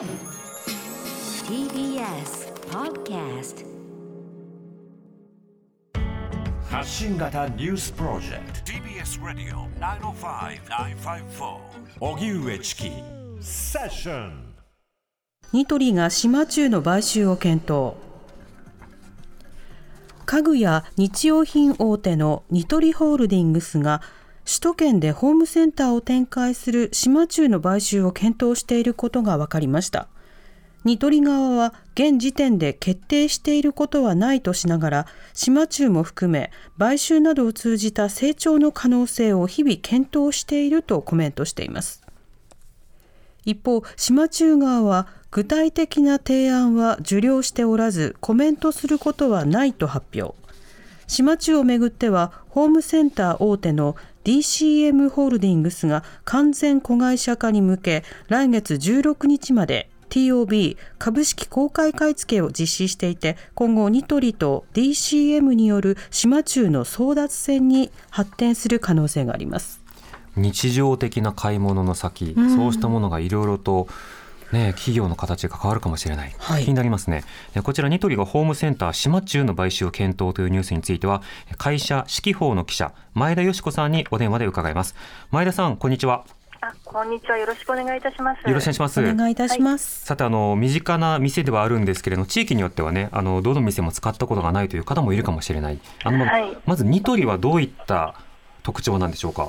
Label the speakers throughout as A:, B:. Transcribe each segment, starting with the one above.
A: TBS Podcast
B: 発信型ニュースプロジェクト。
C: TBS Radio 905-954
B: 荻上チキ。セッション。
D: ニトリが島中の買収を検討。家具や日用品大手のニトリホールディングスが首都圏でホームセンターを展開する島中の買収を検討していることが分かりました。ニトリ側は現時点で決定していることはないとしながら島中も含め買収などを通じた成長の可能性を日々検討しているとコメントしています。一方、島中側は具体的な提案は受領しておらずコメントすることはないと発表。島中をめぐってはホームセンター大手の DCM ホールディングスが完全子会社化に向け来月16日まで TOB 株式公開買い付けを実施していて今後ニトリと DCM による島中の争奪戦に発展する可能性があります。
E: 日常的な買い物の先、
D: うん。
E: そうしたものがいろいろとね、企業の形が変わるかもしれない、
D: はい。
E: 気になりますね。でこちらニトリがホームセンター島中の買収を検討というニュースについては会社四季報の記者前田よし子さんにお電話で伺います。前田さんこんにちは。
F: あ、こんにちは。よろしくお願いいたします。
E: よろしくお願いします。
D: お願いいたします、
E: さてあの身近な店ではあるんですけれども地域によってはねあのどの店も使ったことがないという方もいるかもしれない。あのま,、
F: はい。
E: まずニトリはどういった特徴なんでしょうか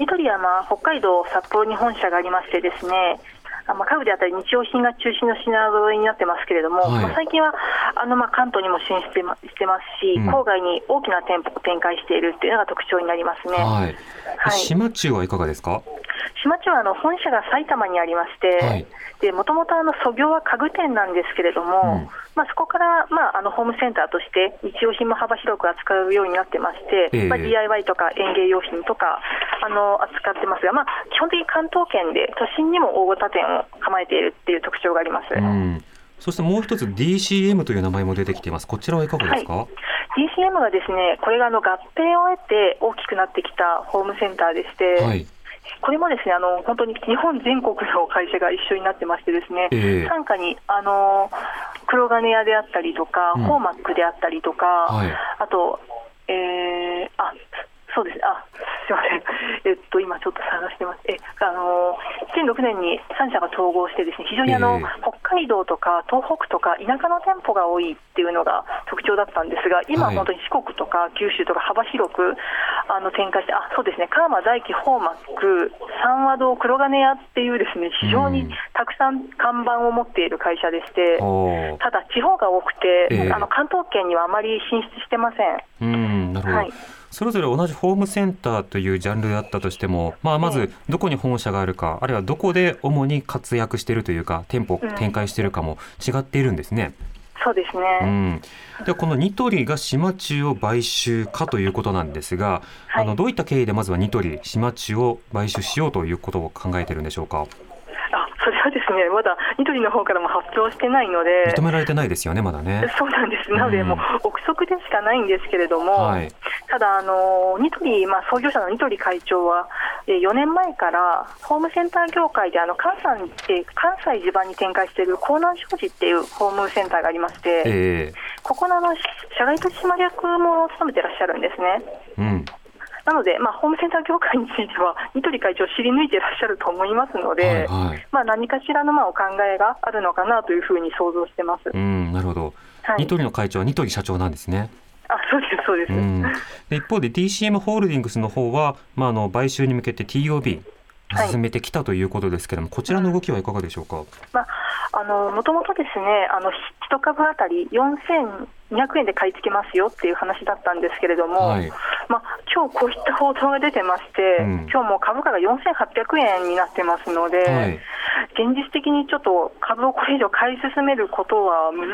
F: ニトリは、まあ、北海道札幌に本社がありましてですね、あまあ、家具であったり日用品が中心の品揃えになってますけれども、
E: はい。
F: まあ、最近はあの、まあ、関東にも進出してましてますし、
E: うん。
F: 郊外に大きな店舗を展開しているっていうのが特徴になりますね。
E: はい、
F: はい。
E: 島中はいかがですか？
F: 島町はあの本社が埼玉にありまして、もともとあの創業は家具店なんですけれども、
E: うん
F: まあ、そこから、まあ、あのホームセンターとして日用品も幅広く扱うようになってまして、
E: ええ
F: まあ、DIY とか園芸用品とかあの扱ってますが、まあ、基本的に関東圏で都心にも大型店を構えているっていう特徴があります。
E: うん、そしてもう一つ DCM という名前も出てきています。こちらはいかがですか
F: ？DCM がですね、これがあの合併を得て大きくなってきたホームセンターでして、
E: はい。
F: これもですねあの本当に日本全国の会社が一緒になってまして、ですね、
E: ええ。
F: 傘下にあの黒金屋であったりとか、
E: うん。
F: ホーマックであったりとか、
E: はい。
F: あと、えー、あそうです。ね、あすみません、えっと、今ちょっと探してます、えあの2006年に3社が統合して、ですね非常にあの、
E: ええ。
F: 北海道とか東北とか田舎の店舗が多いっていうのが特徴だったんですが、今、
E: はい。
F: 本当に四国とか九州とか幅広くあの展開して、あそうですね、川間大輝、ホーマック、三和堂、黒金屋っていう、ですね非常にたくさん看板を持っている会社でして。
E: おー。
F: ただ、地方が多くて、
E: ええ。
F: あの関東圏にはあまり進出してません。
E: うん、なるほど。
F: はい
E: それぞれ同じホームセンターというジャンルであったとしても、まあ、まずどこに本社があるか、あるいはどこで主に活躍しているというか、店舗を展開しているかも違っているんですね。
F: そうです
E: う
F: ね。
E: ん、でこのニトリが島中を買収かということなんですが、
F: はい
E: あのどういった経緯でまずはニトリ島中を買収しようということを考えているんでしょうか？
F: あ、それはですね、まだニトリの方からも発表してないので。
E: 認められてないですよねまだね。
F: そうなんです。なので、
E: うん
F: もう憶測でしかないんですけれども、
E: はい
F: ただ、あのニトリ、まあ、創業者のニトリ会長は、えー4年前からホームセンター業界であの関西えー関西地盤に展開している江南商事っていうホームセンターがありまして、
E: え
F: ここのあの社外取締役も務めてらっしゃるんですね。
E: えうん
F: なので、まあ、ホームセンター業界については、ニトリ会長、知り抜いてらっしゃると思いますので、
E: はいはい
F: まあ、何かしらのまあお考えがあるのかなというふうに想像してます。
E: うん、なるほど。
F: はい
E: ニトリの会長はニトリ社長なんですね。
F: あそうです、そうです。
E: うん、で一方で DCM ホールディングスの方は、まあ、あの買収に向けて TOB
F: はい。
E: 進めてきたということですけれども、こちらの動きはいかがでしょうか？
F: まあ、あのもともとですね、あの1株当たり4200円で買い付けますよっていう話だったんですけれども、
E: はい。
F: まあ今日こういった報道が出てまして、
E: うん。
F: 今日も株価が4800円になってますので、
E: はい
F: 現実的にちょっと株をこれ以上買い進めることは難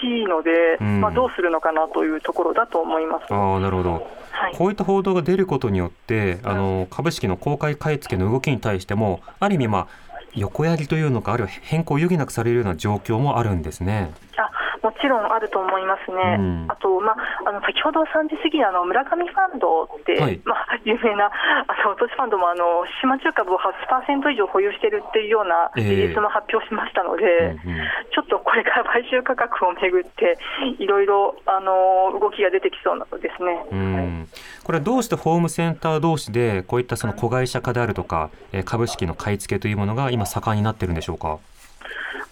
F: しいので、
E: うん
F: まあ、どうするのかなというところだと思います。
E: ああなるほど。
F: はい
E: こういった報道が出ることによって、あの株式の公開買い付けの動きに対しても、ある意味、まあ、横やりというのか、あるいは変更を余儀なくされるような状況もあるんですね。
F: あもちろんあると思いますね、
E: うん。
F: あと、まあ、あの先ほど3時過ぎあの村上ファンドって、
E: はい。
F: まあ、有名なあの投資ファンドもあの島中株を8%以上保有しているっていうような
E: ええ。
F: 事実も発表しましたので、
E: うんうん。
F: ちょっとこれから買収価格をめぐって、いろいろあの動きが出てきそうなのですね。
E: うん。これはどうしてホームセンター同士でこういったその子会社化であるとか、えー株式の買い付けというものが今盛んになってるんでしょうか？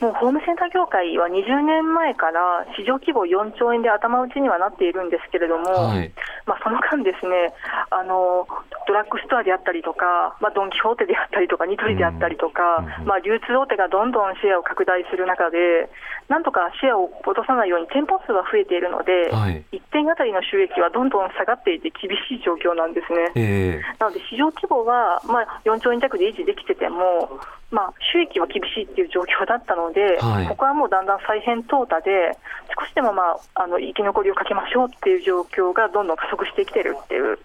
F: もうホームセンター業界は20年前から市場規模4兆円で頭打ちにはなっているんですけれども、
E: はい。
F: まあ、その間、ですねあのドラッグストアであったりとか、まあ、ドン・キホーテであったりとか、ニトリであったりとか、
E: うんうん
F: まあ、流通大手がどんどんシェアを拡大する中で、なんとかシェアを落とさないように店舗数は増えているので、
E: はい。
F: 1点あたりの収益はどんどん下がっていて厳しい状況なんですね。
E: え
F: なので市場規模は、まあ、4兆円弱で維持できてても、まあ、収益は厳しいっていう状況だったので、
E: はい。
F: ここはもうだんだん再編淘汰で、少しでも、まあ、あの生き残りをかけましょうっていう状況がどんどん加速してきてるっていう、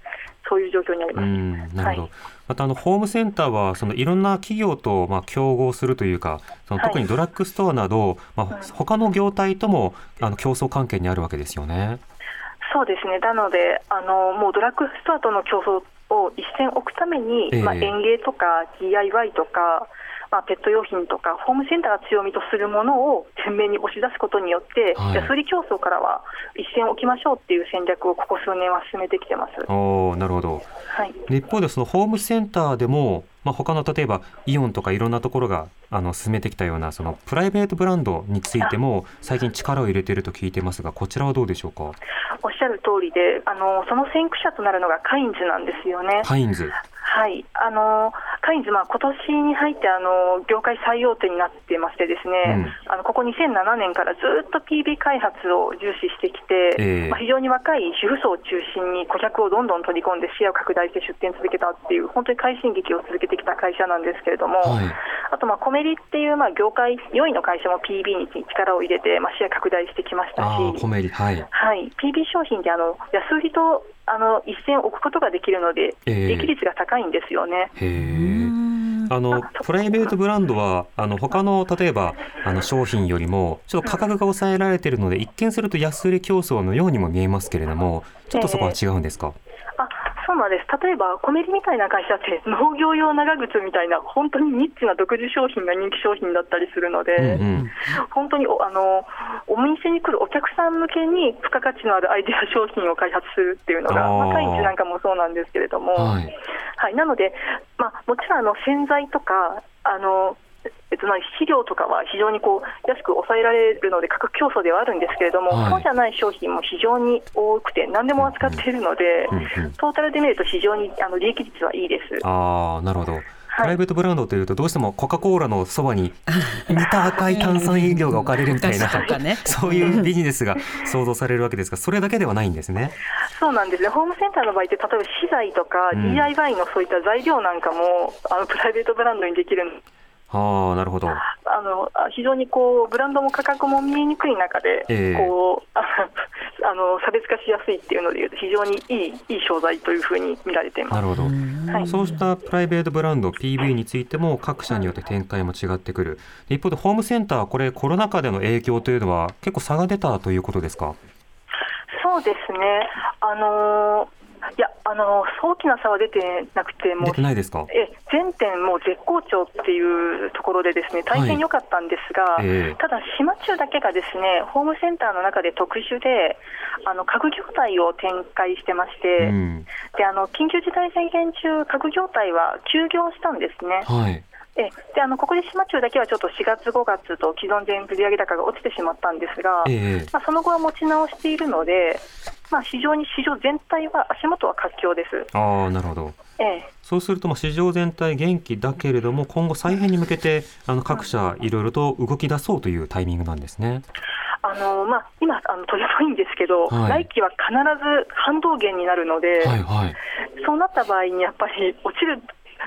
F: そういう状況になります。
E: んなるほど、
F: はい。
E: またあのホームセンターはそのいろんな企業とまあ競合するというかその
F: はい
E: 特にドラッグストアなど、まあ、他の業態ともあの競争関係にあるわけですよね。
F: そうですね、なので、あのもうドラッグストアとの競争を一線置くために、
E: ええ。
F: まあ、園芸とか DIY とか、まあ、ペット用品とか、ホームセンターが強みとするものを前面に押し出すことによって、
E: はい。
F: 安売り競争からは一線置きましょうっていう戦略をここ数年は進めてきてます。
E: おーなるほど。
F: はい。
E: で一方でそのホームセンターでも、まあ、他の例えばイオンとかいろんなところがあの進めてきたようなそのプライベートブランドについても最近力を入れていると聞いてますがこちらはどうでしょうか？
F: おっしゃる通りで、あのその先駆者となるのがカインズなんですよね。
E: カインズ。
F: はい、あのカインズ、まあ今年に入ってあの業界最大手になってまして、ですね、あのここ2007年からずっと PB 開発を重視してきて、
E: ええ。
F: まあ、非常に若い主婦層を中心に顧客をどんどん取り込んで視野を拡大して出店続けたっていう、本当に快進撃を続けてきた会社なんですけれども、
E: はい。
F: あとまあコメリっていうまあ業界4位の会社も PB に力を入れて、まあ、視野拡大してきましたし。
E: コメリはい。
F: はい、PB 商品であの安売りとあの一線を置くことができるので、
E: ええ。
F: 利益率が高いんですよね。
E: へえ。あのプライベートブランドはあの他の例えばあの商品よりもちょっと価格が抑えられているので一見すると安売り競争のようにも見えますけれどもちょっとそこは違うんですか、
F: あそうなんです。例えばコメリみたいな会社って 農業用長靴みたいな本当にニッチな独自商品が人気商品だったりするので、
E: うんうん。
F: 本当におあのお店に来るお客さん向けに付加価値のあるアイデア商品を開発するっていうのが、まあ、カインズなんかもそうなんですけれども、
E: はい。
F: はい、なので、まあ、もちろんあの洗剤とか、あのえっと、何肥料とかは非常にこう安く抑えられるので価格競争ではあるんですけれども、
E: はい。
F: そうじゃない商品も非常に多くて、何でも扱っているので、
E: うんうん。
F: トータルで見ると非常にあの利益率はいいです。
E: ああなるほど。プライベートブランドというとどうしてもコカ・コーラのそばに似た赤い炭酸飲料が置かれるみたいな そういうビジネスが想像されるわけですがそれだけではないんですね。
F: そうなんです。ね、ホームセンターの場合って、例えば資材とか
E: うん。
F: DIY のそういった材料なんかも、あのプライベートブランドにできる
E: はあなるほど。
F: あのあ非常にこうブランドも価格も見えにくい中で、
E: ええ
F: こうあ あの差別化しやすいっていうのでいうと、非常にいいいい商材というふうに見られています。
E: なるほど。
F: はい
E: そうしたプライベートブランド PV についても各社によって展開も違ってくる。で一方でホームセンターこれコロナ禍での影響というのは結構差が出たということですか？
F: そうですね、あのーいや、あのー大きな差は出てなくて、も
E: 出
F: う
E: てないですか？
F: え全店もう絶好調っていうところでですね大変良かったんですが、
E: ええ
F: ただ島中だけがですねホームセンターの中で特殊であの家具業態を展開してまして、
E: うん。
F: であの緊急事態宣言中家具業態は休業したんですね。
E: はい。
F: えであのここで島中だけはちょっと4月、5月と既存前売上高が落ちてしまったんですが、
E: ええ
F: まあ、その後は持ち直しているので、まあ、非常に市場全体は足元は活況です。
E: ああなるほど。
F: ええ
E: そうするとまあ市場全体元気だけれども今後再編に向けてあの各社いろいろと動き出そうというタイミングなんですね。
F: あのまあ、今、あのとてもいいんですけど、
E: はい
F: 来期は必ず反動減になるので、
E: はいはい。
F: そうなった場合にやっぱり落ちる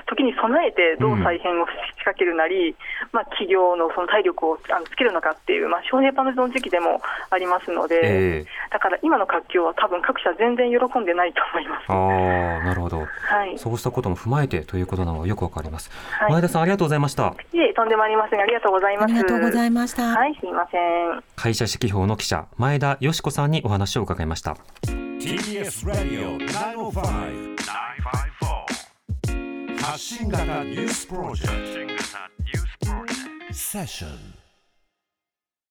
F: 時に備えてどう再編を仕掛けるなり、うん、まあ、企業のその体力をあのつけるのかっていう、まあ、省エネパネルの時期でもありますので、えー、だから今の活況は多分各社全然喜んでないと思います。
E: あなるほど、はい、そうしたことも踏まえてということなのがよくわかります、はい、前田さんありがとうございました。
F: いえとんでもありません。ありがとうございます。あ
D: りがとうございました。
F: はいすみません。
E: 会社指揮法の記者前田よし子さんにお話を伺いました。
B: TBS ラディオ905-954発信型ニュースプロジェクト。セッション